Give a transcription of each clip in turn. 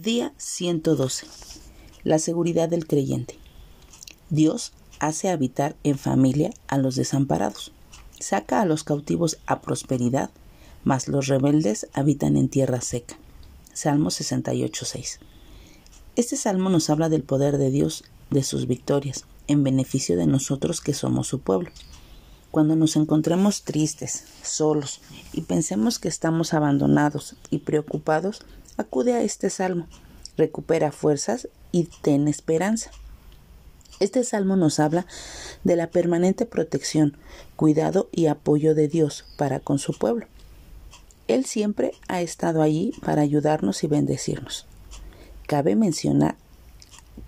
Día 112. La seguridad del creyente. Dios hace habitar en familia a los desamparados. Saca a los cautivos a prosperidad, mas los rebeldes habitan en tierra seca. Salmo 68.6. Este salmo nos habla del poder de Dios, de sus victorias, en beneficio de nosotros que somos su pueblo. Cuando nos encontremos tristes, solos y pensemos que estamos abandonados y preocupados, acude a este salmo, recupera fuerzas y ten esperanza. Este salmo nos habla de la permanente protección, cuidado y apoyo de Dios para con su pueblo. Él siempre ha estado allí para ayudarnos y bendecirnos. Cabe mencionar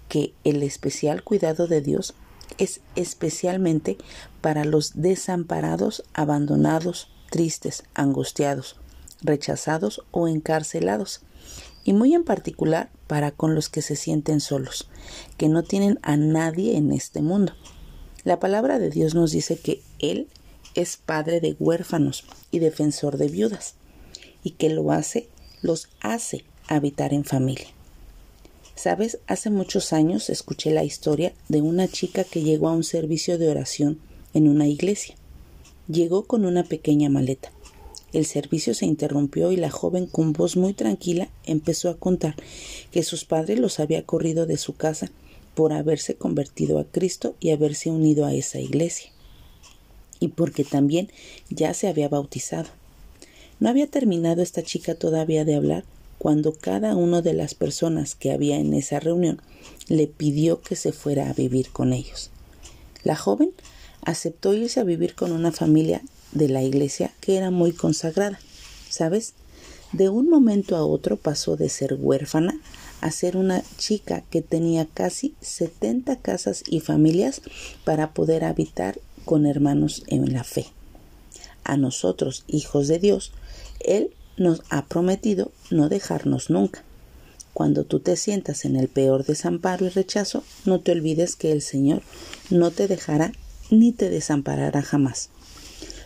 que el especial cuidado de Dios es especialmente para los desamparados, abandonados, tristes, angustiados, rechazados o encarcelados, y muy en particular para con los que se sienten solos, que no tienen a nadie en este mundo. La palabra de Dios nos dice que Él es padre de huérfanos y defensor de viudas, y que lo hace, los hace habitar en familia. Sabes, hace muchos años escuché la historia de una chica que llegó a un servicio de oración en una iglesia. Llegó con una pequeña maleta. El servicio se interrumpió y la joven con voz muy tranquila empezó a contar que sus padres los había corrido de su casa por haberse convertido a Cristo y haberse unido a esa iglesia, y porque también ya se había bautizado. No había terminado esta chica todavía de hablar cuando cada una de las personas que había en esa reunión le pidió que se fuera a vivir con ellos. La joven aceptó irse a vivir con una familia de la iglesia que era muy consagrada. ¿Sabes? De un momento a otro pasó de ser huérfana a ser una chica que tenía casi 70 casas y familias para poder habitar con hermanos en la fe. A nosotros, hijos de Dios, Él nos ha prometido no dejarnos nunca. Cuando tú te sientas en el peor desamparo y rechazo, no te olvides que el Señor no te dejará ni te desamparará jamás.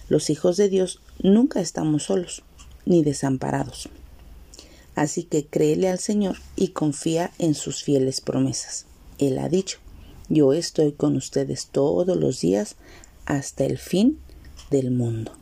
Los hijos de Dios nunca estamos solos ni desamparados. Así que créele al Señor y confía en sus fieles promesas. Él ha dicho, yo estoy con ustedes todos los días hasta el fin del mundo.